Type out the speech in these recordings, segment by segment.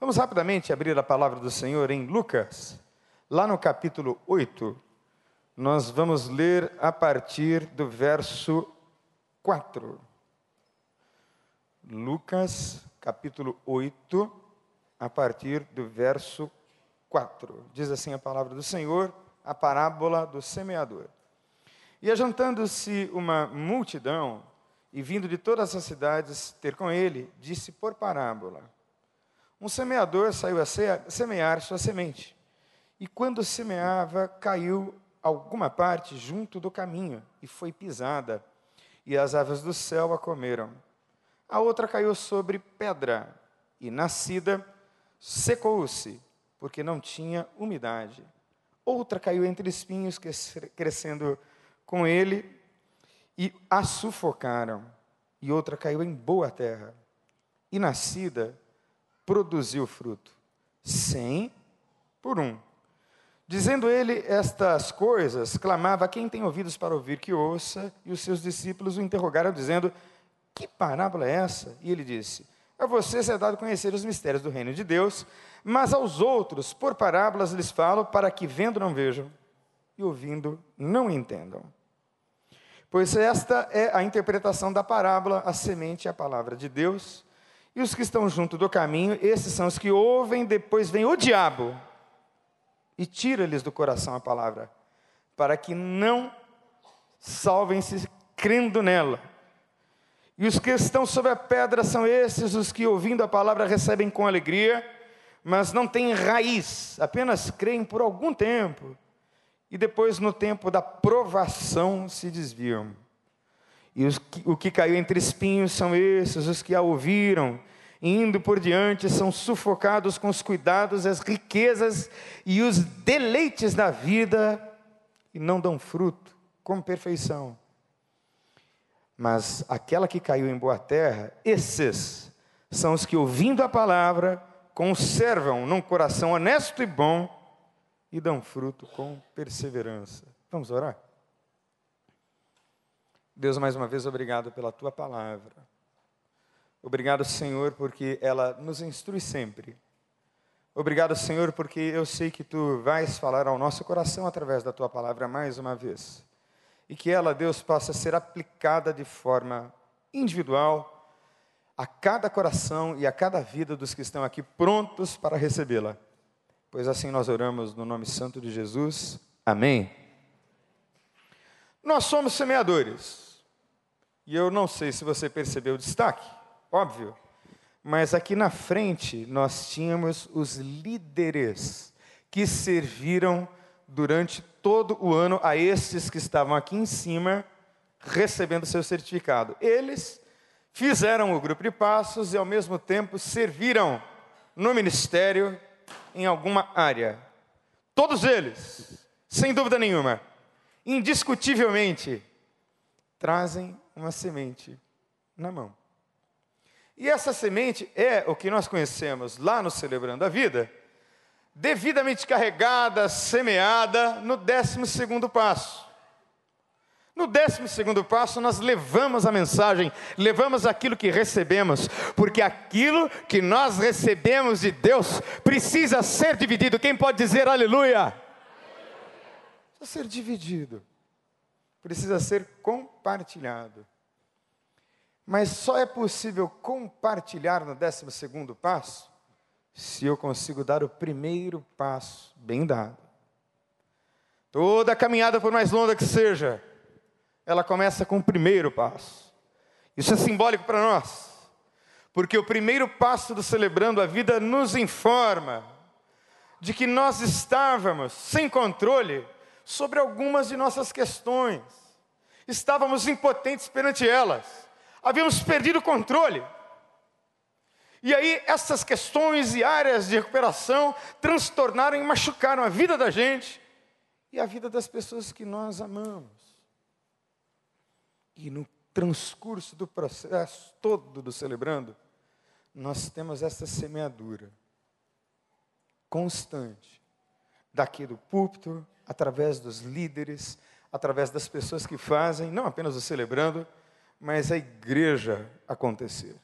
Vamos rapidamente abrir a palavra do Senhor em Lucas, lá no capítulo 8. Nós vamos ler a partir do verso 4. Lucas, capítulo 8, a partir do verso 4. Diz assim a palavra do Senhor, a parábola do semeador. E ajantando-se uma multidão, e vindo de todas as cidades ter com ele, disse por parábola: Um semeador saiu a semear sua semente. E quando semeava, caiu alguma parte junto do caminho e foi pisada, e as aves do céu a comeram. A outra caiu sobre pedra, e nascida, secou-se, porque não tinha umidade. Outra caiu entre espinhos, crescendo com ele, e a sufocaram. E outra caiu em boa terra, e nascida, produziu fruto, cem por um. Dizendo ele estas coisas, clamava: Quem tem ouvidos para ouvir, que ouça. E os seus discípulos o interrogaram, dizendo: Que parábola é essa? E ele disse: A vocês é dado conhecer os mistérios do reino de Deus, mas aos outros, por parábolas, lhes falo, para que vendo não vejam, e ouvindo não entendam. Pois esta é a interpretação da parábola: a semente é a palavra de Deus. E os que estão junto do caminho, esses são os que ouvem, depois vem o diabo e tira-lhes do coração a palavra, para que não salvem-se crendo nela. E os que estão sobre a pedra são esses os que, ouvindo a palavra, recebem com alegria, mas não têm raiz, apenas creem por algum tempo e depois, no tempo da provação, se desviam. E os o que caiu entre espinhos são esses, os que a ouviram, indo por diante, são sufocados com os cuidados, as riquezas e os deleites da vida, e não dão fruto com perfeição. Mas aquela que caiu em boa terra, esses são os que, ouvindo a palavra, conservam num coração honesto e bom e dão fruto com perseverança. Vamos orar? Deus, mais uma vez, obrigado pela tua palavra. Obrigado, Senhor, porque ela nos instrui sempre. Obrigado, Senhor, porque eu sei que tu vais falar ao nosso coração através da tua palavra mais uma vez. E que ela, Deus, possa ser aplicada de forma individual a cada coração e a cada vida dos que estão aqui prontos para recebê-la. Pois assim nós oramos no nome santo de Jesus. Amém. Nós somos semeadores. E eu não sei se você percebeu o destaque, óbvio. Mas aqui na frente nós tínhamos os líderes que serviram durante todo o ano a estes que estavam aqui em cima recebendo seu certificado. Eles fizeram o grupo de passos e ao mesmo tempo serviram no ministério em alguma área. Todos eles, sem dúvida nenhuma, indiscutivelmente, trazem uma semente na mão. E essa semente é o que nós conhecemos lá no Celebrando a Vida, devidamente carregada, semeada no décimo segundo passo. No décimo segundo passo, nós levamos a mensagem, levamos aquilo que recebemos, porque aquilo que nós recebemos de Deus precisa ser dividido. Quem pode dizer aleluia? Precisa ser dividido, precisa ser compartilhado. Mas só é possível compartilhar no décimo segundo passo se eu consigo dar o primeiro passo bem dado. Toda caminhada, por mais longa que seja, ela começa com o primeiro passo. Isso é simbólico para nós, porque o primeiro passo do Celebrando a Vida nos informa de que nós estávamos sem controle sobre algumas de nossas questões, estávamos impotentes perante elas, havíamos perdido o controle. E aí, essas questões e áreas de recuperação transtornaram e machucaram a vida da gente e a vida das pessoas que nós amamos. E no transcurso do processo todo do celebrando, nós temos essa semeadura constante, daqui do púlpito, através dos líderes, através das pessoas que fazem, não apenas o celebrando, mas a igreja acontecer.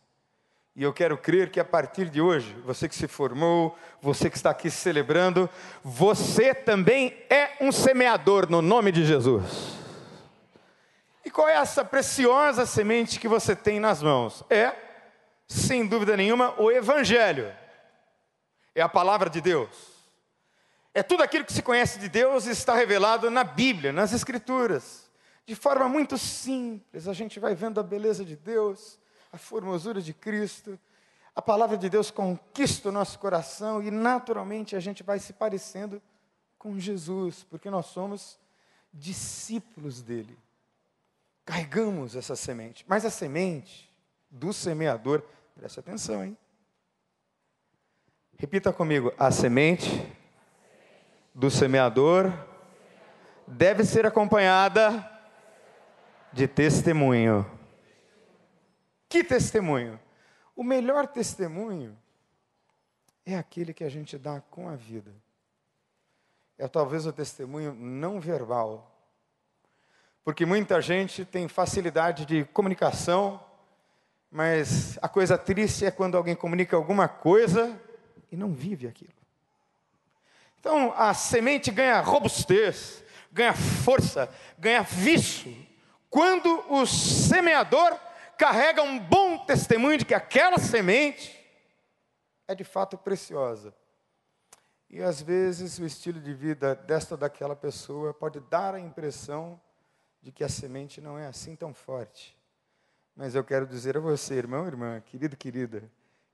E eu quero crer que a partir de hoje, você que se formou, você que está aqui celebrando, você também é um semeador no nome de Jesus. E qual é essa preciosa semente que você tem nas mãos? É, sem dúvida nenhuma, o Evangelho. É a palavra de Deus. É tudo aquilo que se conhece de Deus e está revelado na Bíblia, nas Escrituras. De forma muito simples, a gente vai vendo a beleza de Deus a formosura de Cristo, a palavra de Deus conquista o nosso coração e naturalmente a gente vai se parecendo com Jesus, porque nós somos discípulos dele. Carregamos essa semente, mas a semente do semeador, preste atenção, hein? Repita comigo: a semente do semeador deve ser acompanhada de testemunho. Que testemunho? O melhor testemunho é aquele que a gente dá com a vida. É talvez o testemunho não verbal. Porque muita gente tem facilidade de comunicação, mas a coisa triste é quando alguém comunica alguma coisa e não vive aquilo. Então a semente ganha robustez, ganha força, ganha vício, quando o semeador carrega um bom testemunho de que aquela semente é de fato preciosa. E às vezes o estilo de vida desta ou daquela pessoa pode dar a impressão de que a semente não é assim tão forte. Mas eu quero dizer a você, irmão, irmã, querido, querida,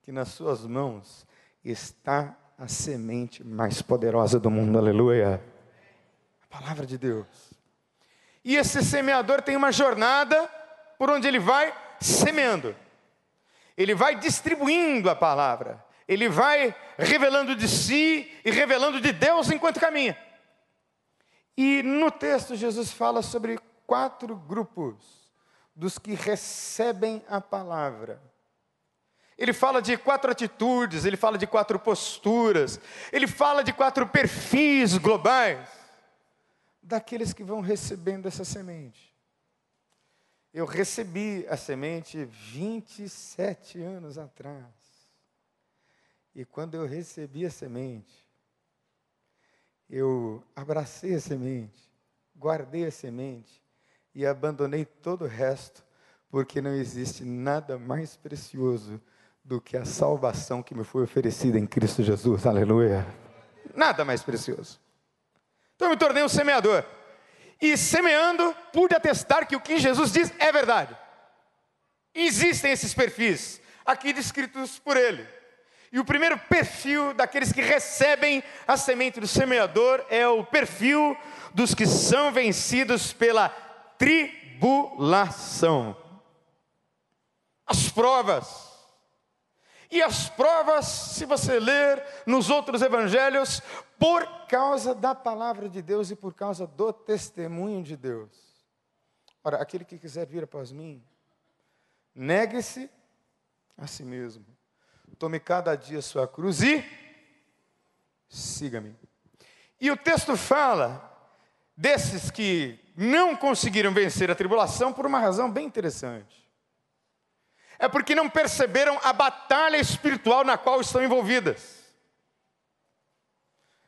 que nas suas mãos está a semente mais poderosa do mundo, aleluia. A palavra de Deus. E esse semeador tem uma jornada por onde ele vai semeando. Ele vai distribuindo a palavra. Ele vai revelando de si e revelando de Deus enquanto caminha. E no texto, Jesus fala sobre quatro grupos dos que recebem a palavra. Ele fala de quatro atitudes, ele fala de quatro posturas, ele fala de quatro perfis globais daqueles que vão recebendo essa semente. Eu recebi a semente 27 anos atrás. E quando eu recebi a semente, eu abracei a semente, guardei a semente e abandonei todo o resto, porque não existe nada mais precioso do que a salvação que me foi oferecida em Cristo Jesus. Aleluia. Nada mais precioso. Então eu me tornei um semeador e semeando, pude atestar que o que Jesus diz é verdade. Existem esses perfis, aqui descritos por ele. E o primeiro perfil daqueles que recebem a semente do semeador é o perfil dos que são vencidos pela tribulação. As provas e as provas, se você ler nos outros evangelhos, por causa da palavra de Deus e por causa do testemunho de Deus. Ora, aquele que quiser vir após mim, negue-se a si mesmo, tome cada dia sua cruz e siga-me. E o texto fala desses que não conseguiram vencer a tribulação por uma razão bem interessante é porque não perceberam a batalha espiritual na qual estão envolvidas.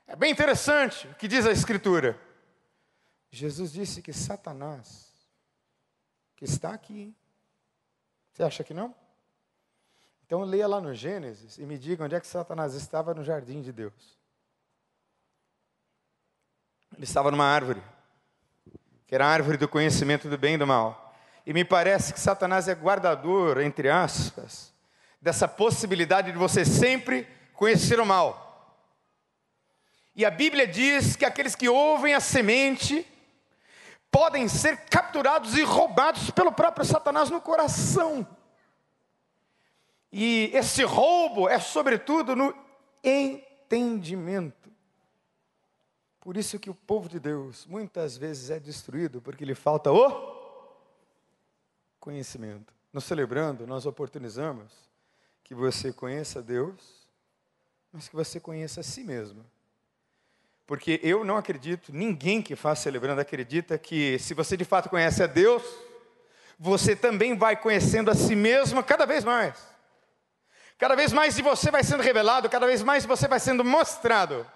É bem interessante o que diz a Escritura. Jesus disse que Satanás, que está aqui, você acha que não? Então leia lá no Gênesis e me diga onde é que Satanás estava no jardim de Deus. Ele estava numa árvore, que era a árvore do conhecimento do bem e do mal. E me parece que Satanás é guardador, entre aspas, dessa possibilidade de você sempre conhecer o mal. E a Bíblia diz que aqueles que ouvem a semente podem ser capturados e roubados pelo próprio Satanás no coração. E esse roubo é sobretudo no entendimento. Por isso que o povo de Deus muitas vezes é destruído, porque lhe falta o conhecimento. Nos celebrando, nós oportunizamos que você conheça Deus, mas que você conheça a si mesmo. Porque eu não acredito, ninguém que faz celebrando acredita que se você de fato conhece a Deus, você também vai conhecendo a si mesmo cada vez mais. Cada vez mais de você vai sendo revelado, cada vez mais você vai sendo mostrado.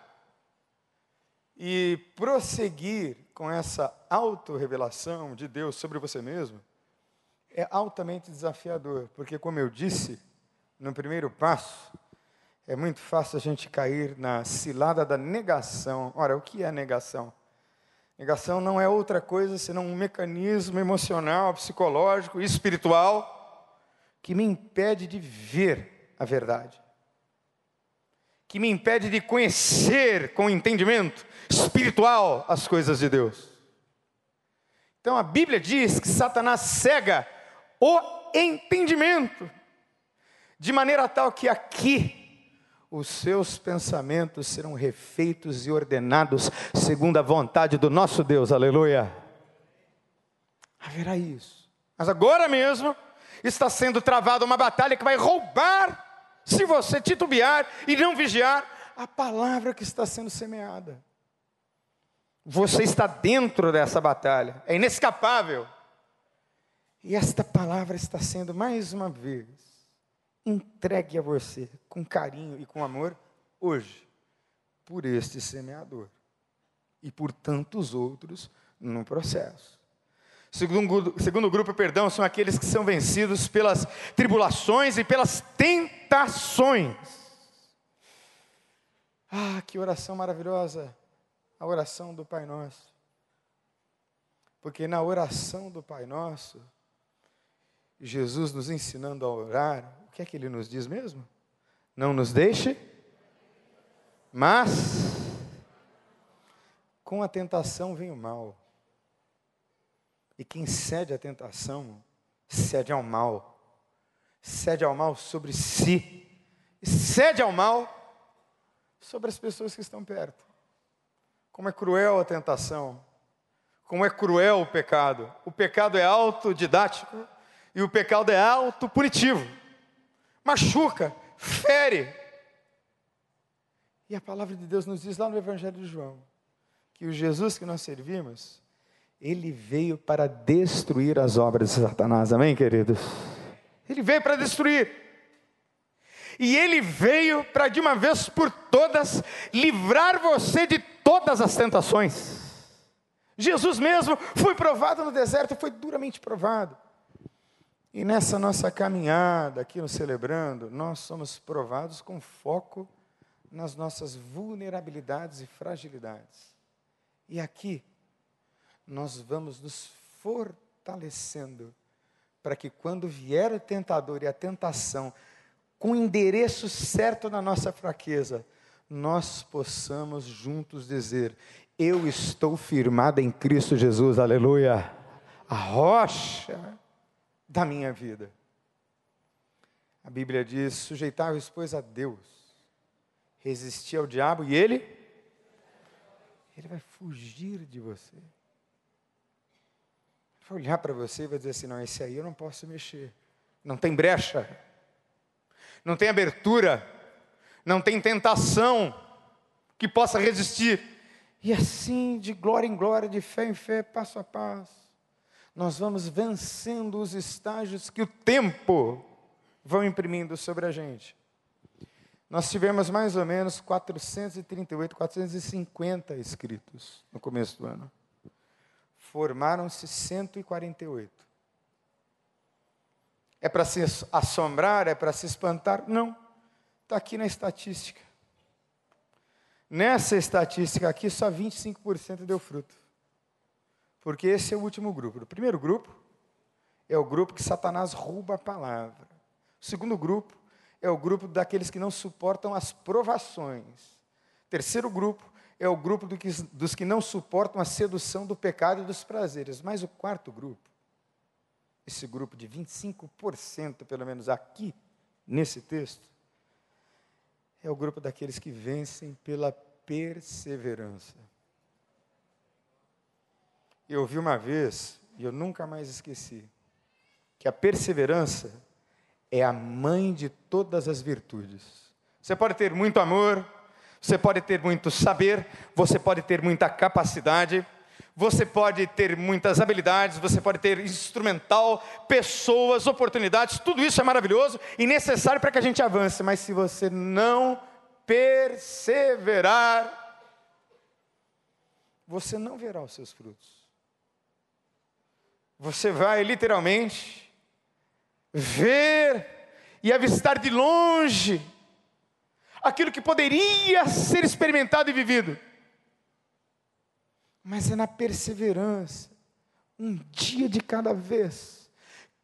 E prosseguir com essa autorrevelação de Deus sobre você mesmo é altamente desafiador, porque, como eu disse no primeiro passo, é muito fácil a gente cair na cilada da negação. Ora, o que é negação? Negação não é outra coisa senão um mecanismo emocional, psicológico, espiritual que me impede de ver a verdade, que me impede de conhecer com entendimento espiritual as coisas de Deus. Então a Bíblia diz que Satanás cega o entendimento, de maneira tal que aqui os seus pensamentos serão refeitos e ordenados segundo a vontade do nosso Deus, aleluia. Haverá isso. Mas agora mesmo está sendo travada uma batalha que vai roubar, se você titubear e não vigiar, a palavra que está sendo semeada. Você está dentro dessa batalha, é inescapável. E esta palavra está sendo mais uma vez entregue a você com carinho e com amor hoje, por este semeador e por tantos outros no processo. Segundo, segundo grupo, perdão, são aqueles que são vencidos pelas tribulações e pelas tentações. Ah, que oração maravilhosa! A oração do Pai Nosso. Porque na oração do Pai Nosso, Jesus nos ensinando a orar, o que é que ele nos diz mesmo? Não nos deixe, mas com a tentação vem o mal. E quem cede à tentação, cede ao mal. Cede ao mal sobre si. E cede ao mal sobre as pessoas que estão perto. Como é cruel a tentação. Como é cruel o pecado. O pecado é autodidático e o pecado é autopunitivo. Machuca, fere. E a palavra de Deus nos diz lá no Evangelho de João que o Jesus que nós servimos, ele veio para destruir as obras de Satanás. Amém, queridos? Ele veio para destruir. E ele veio para de uma vez por todas livrar você de todas as tentações. Jesus mesmo foi provado no deserto, foi duramente provado. E nessa nossa caminhada aqui no Celebrando, nós somos provados com foco nas nossas vulnerabilidades e fragilidades. E aqui, nós vamos nos fortalecendo para que quando vier o tentador e a tentação, com o endereço certo na nossa fraqueza, nós possamos juntos dizer: Eu estou firmado em Cristo Jesus, aleluia. A rocha da minha vida. A Bíblia diz: sujeitar-vos, pois, a Deus, resistir ao diabo e ele, ele vai fugir de você. Ele vai olhar para você e vai dizer assim: não, esse aí eu não posso mexer. Não tem brecha, não tem abertura, não tem tentação que possa resistir. E assim, de glória em glória, de fé em fé, passo a passo nós vamos vencendo os estágios que o tempo vão imprimindo sobre a gente. Nós tivemos mais ou menos 438, 450 inscritos no começo do ano. Formaram-se 148. É para se assombrar? É para se espantar? Não. Está aqui na estatística. Nessa estatística aqui, só 25% deu fruto. Porque esse é o último grupo. O primeiro grupo é o grupo que Satanás rouba a palavra. O segundo grupo é o grupo daqueles que não suportam as provações. O terceiro grupo é o grupo do que, dos que não suportam a sedução do pecado e dos prazeres. Mas o quarto grupo, esse grupo de 25%, pelo menos aqui, nesse texto, é o grupo daqueles que vencem pela perseverança. Eu ouvi uma vez, e eu nunca mais esqueci, que a perseverança é a mãe de todas as virtudes. Você pode ter muito amor, você pode ter muito saber, você pode ter muita capacidade, você pode ter muitas habilidades, você pode ter instrumental, pessoas, oportunidades, tudo isso é maravilhoso e necessário para que a gente avance, mas se você não perseverar, você não verá os seus frutos. Você vai literalmente ver e avistar de longe aquilo que poderia ser experimentado e vivido. Mas é na perseverança, um dia de cada vez,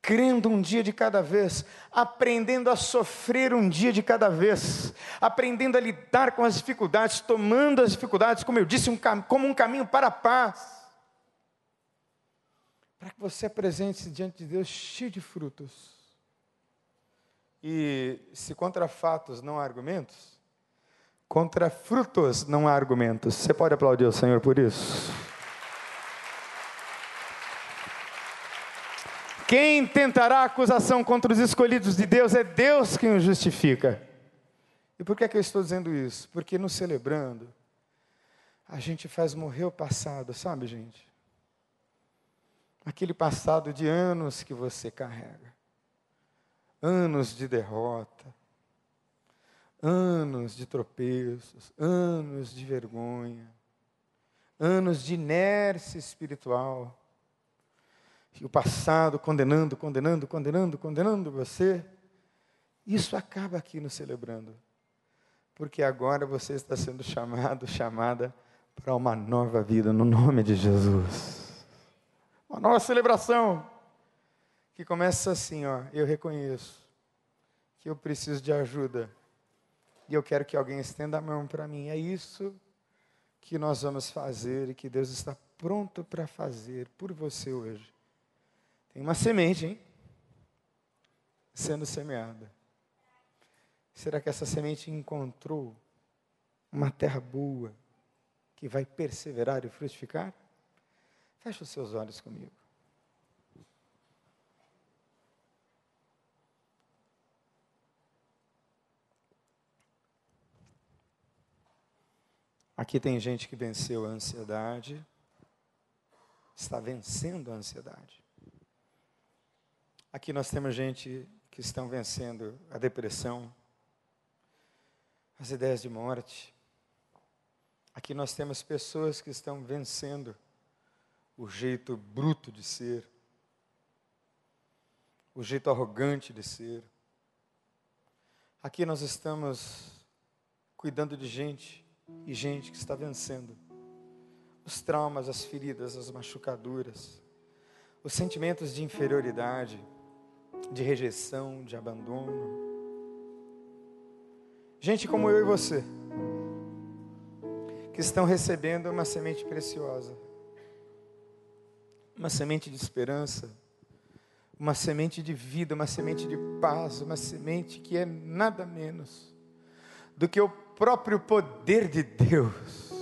crendo um dia de cada vez, aprendendo a sofrer um dia de cada vez, aprendendo a lidar com as dificuldades, tomando as dificuldades, como eu disse, um, como um caminho para a paz, para que você apresente-se diante de Deus cheio de frutos. E se contra fatos não há argumentos, contra frutos não há argumentos. Você pode aplaudir o Senhor por isso? Quem tentará acusação contra os escolhidos de Deus é Deus quem os justifica. E por que, é que eu estou dizendo isso? Porque no celebrando, a gente faz morrer o passado, sabe, gente? Aquele passado de anos que você carrega anos de derrota, anos de tropeços, anos de vergonha, anos de inércia espiritual. E o passado condenando, condenando, condenando, condenando você. Isso acaba aqui no celebrando. Porque agora você está sendo chamado, chamada para uma nova vida no nome de Jesus. Uma nova celebração que começa assim, ó, eu reconheço que eu preciso de ajuda e eu quero que alguém estenda a mão para mim. É isso que nós vamos fazer e que Deus está pronto para fazer por você hoje. Tem uma semente, hein? Sendo semeada. Será que essa semente encontrou uma terra boa que vai perseverar e frutificar? Feche os seus olhos comigo. Aqui tem gente que venceu a ansiedade, está vencendo a ansiedade. Aqui nós temos gente que estão vencendo a depressão, as ideias de morte. Aqui nós temos pessoas que estão vencendo o jeito bruto de ser, o jeito arrogante de ser. Aqui nós estamos cuidando de gente e gente que está vencendo os traumas, as feridas, as machucaduras, os sentimentos de inferioridade, de rejeição, de abandono. Gente como eu e você, que estão recebendo uma semente preciosa, uma semente de esperança, uma semente de vida, uma semente de paz, uma semente que é nada menos do que o próprio poder de Deus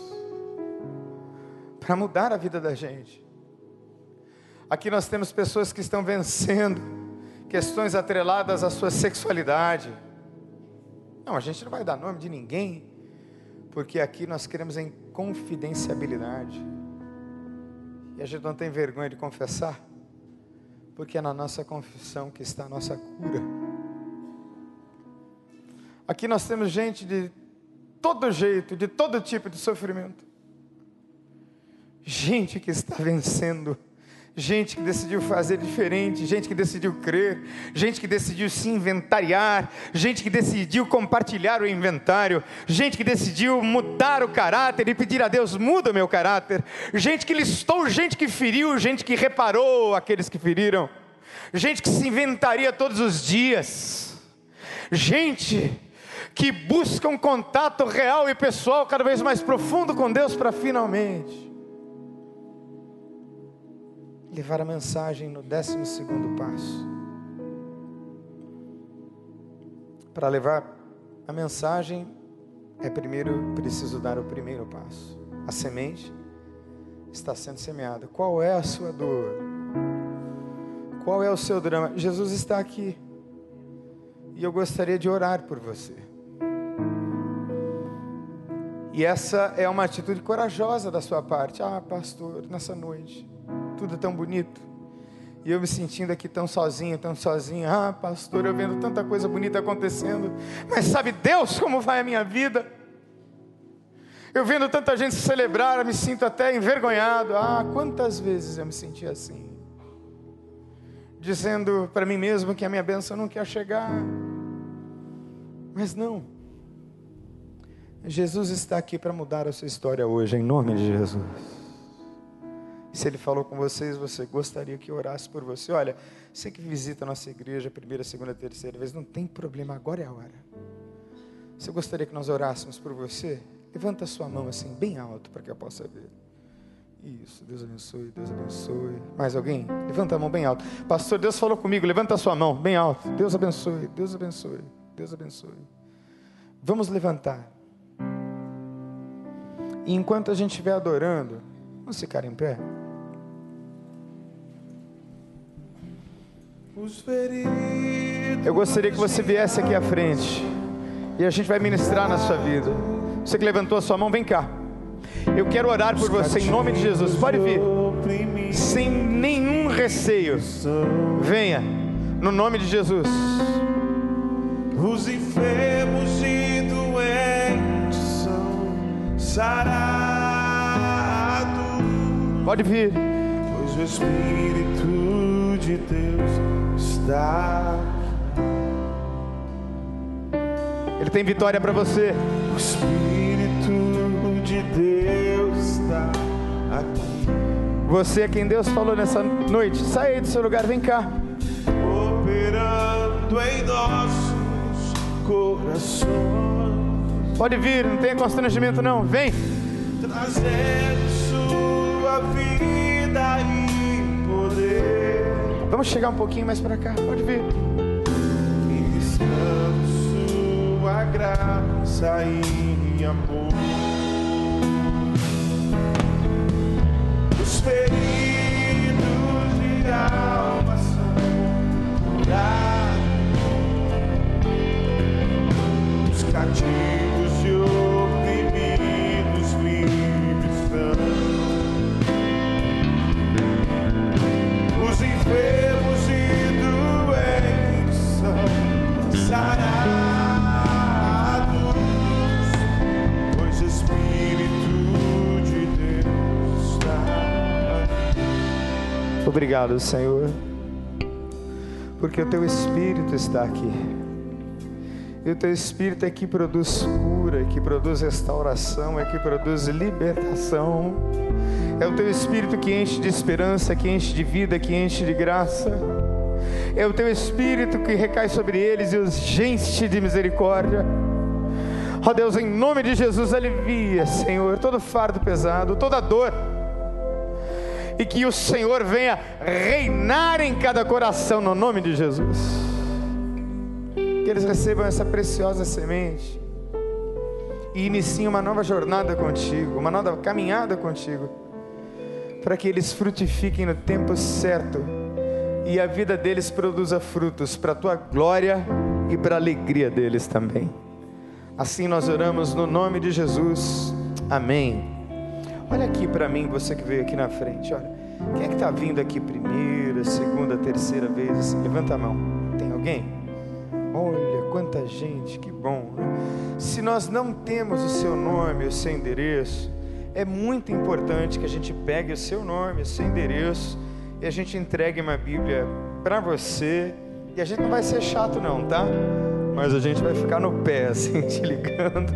para mudar a vida da gente. Aqui nós temos pessoas que estão vencendo questões atreladas à sua sexualidade. Não, a gente não vai dar nome de ninguém, porque aqui nós queremos em confidencialidade. E a gente não tem vergonha de confessar, porque é na nossa confissão que está a nossa cura. Aqui nós temos gente de todo jeito, de todo tipo de sofrimento. Gente que está vencendo, gente que decidiu fazer diferente, gente que decidiu crer, gente que decidiu se inventariar, gente que decidiu compartilhar o inventário, gente que decidiu mudar o caráter e pedir a Deus: muda o meu caráter, gente que listou, gente que feriu, gente que reparou aqueles que feriram, gente que se inventaria todos os dias, gente que busca um contato real e pessoal cada vez mais profundo com Deus para finalmente levar a mensagem no décimo segundo passo. Para levar a mensagem é primeiro preciso dar o primeiro passo. A semente está sendo semeada. Qual é a sua dor? Qual é o seu drama? Jesus está aqui. E eu gostaria de orar por você. E essa é uma atitude corajosa da sua parte. Ah, pastor, nessa noite, tudo tão bonito. E eu me sentindo aqui tão sozinho, tão sozinho. Ah, pastor, eu vendo tanta coisa bonita acontecendo. Mas sabe Deus como vai a minha vida? Eu vendo tanta gente celebrar, eu me sinto até envergonhado. Ah, quantas vezes eu me senti assim. Dizendo para mim mesmo que a minha bênção não quer chegar. Mas não. Jesus está aqui para mudar a sua história hoje, em nome de Jesus. Se Ele falou com vocês, você gostaria que orasse por você? Olha, você que visita a nossa igreja, primeira, segunda, terceira vez, não tem problema, agora é a hora. Você gostaria que nós orássemos por você? Levanta a sua mão assim, bem alto, para que eu possa ver. Isso, Deus abençoe, Deus abençoe. Mais alguém? Levanta a mão bem alto. Pastor, Deus falou comigo, levanta a sua mão bem alto. Deus abençoe, Deus abençoe, Deus abençoe. Vamos levantar. E enquanto a gente estiver adorando, vamos ficar em pé. Eu gostaria que você viesse aqui à frente. E a gente vai ministrar na sua vida. Você que levantou a sua mão, vem cá. Eu quero orar por você em nome de Jesus. Pode vir. Sem nenhum receio. Venha. No nome de Jesus. Os enfermos e doentes são sarados. Pode vir. Pois o Espírito de Deus está. Ele tem vitória para você. O Espírito de Deus está aqui. Você é quem Deus falou nessa noite. Sai aí do seu lugar, vem cá. Operando em nossos corações. Pode vir, não tem constrangimento não. Vem. Trazendo sua vida e. Vamos chegar um pouquinho mais para cá. Pode vir. Ministrando sua graça e amor. Os feridos de alma são curados. Os cativos Obrigado, Senhor. Porque o teu Espírito está aqui. E o teu Espírito é que produz cura, é que produz restauração, é que produz libertação. É o teu Espírito que enche de esperança, que enche de vida, que enche de graça. É o teu Espírito que recai sobre eles e os enche de misericórdia. Ó Deus, em nome de Jesus, alivia, Senhor, todo fardo pesado, toda dor. E que o Senhor venha reinar em cada coração, no nome de Jesus que eles recebam essa preciosa semente e iniciem uma nova jornada contigo, uma nova caminhada contigo, para que eles frutifiquem no tempo certo e a vida deles produza frutos para a tua glória e para a alegria deles também. Assim nós oramos no nome de Jesus. Amém. Olha aqui para mim, você que veio aqui na frente. Olha, quem é que está vindo aqui primeira, segunda, terceira vez? Assim, levanta a mão. Tem alguém? Olha quanta gente, que bom. Né? Se nós não temos o seu nome, o seu endereço, é muito importante que a gente pegue o seu nome, o seu endereço e a gente entregue uma Bíblia para você. E a gente não vai ser chato, não, tá? Mas a gente vai ficar no pé, assim, te ligando,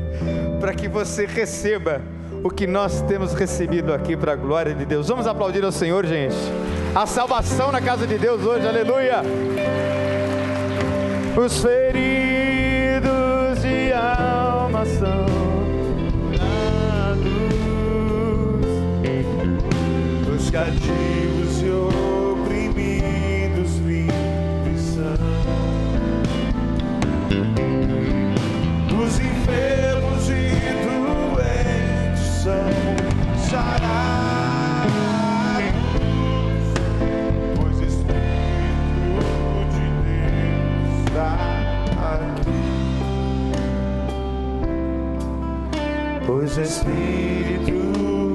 para que você receba o que nós temos recebido aqui para a glória de Deus. Vamos aplaudir ao Senhor, gente. A salvação na casa de Deus hoje, aleluia os feridos de alma são curados, Os cativos pois o Espírito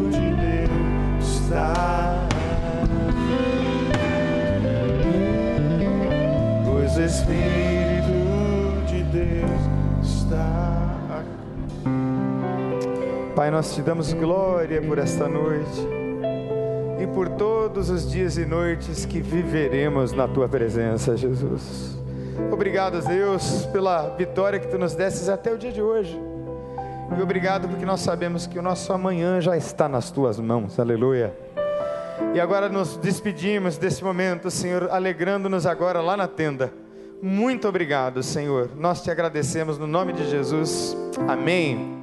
de Deus está. Pois o Espírito de Deus está. Pai, nós te damos glória por esta noite e por todos os dias e noites que viveremos na tua presença, Jesus. Obrigado, Deus, pela vitória que tu nos desses até o dia de hoje. E obrigado porque nós sabemos que o nosso amanhã já está nas tuas mãos. Aleluia. E agora nos despedimos desse momento, Senhor, alegrando-nos agora lá na tenda. Muito obrigado, Senhor. Nós te agradecemos no nome de Jesus. Amém.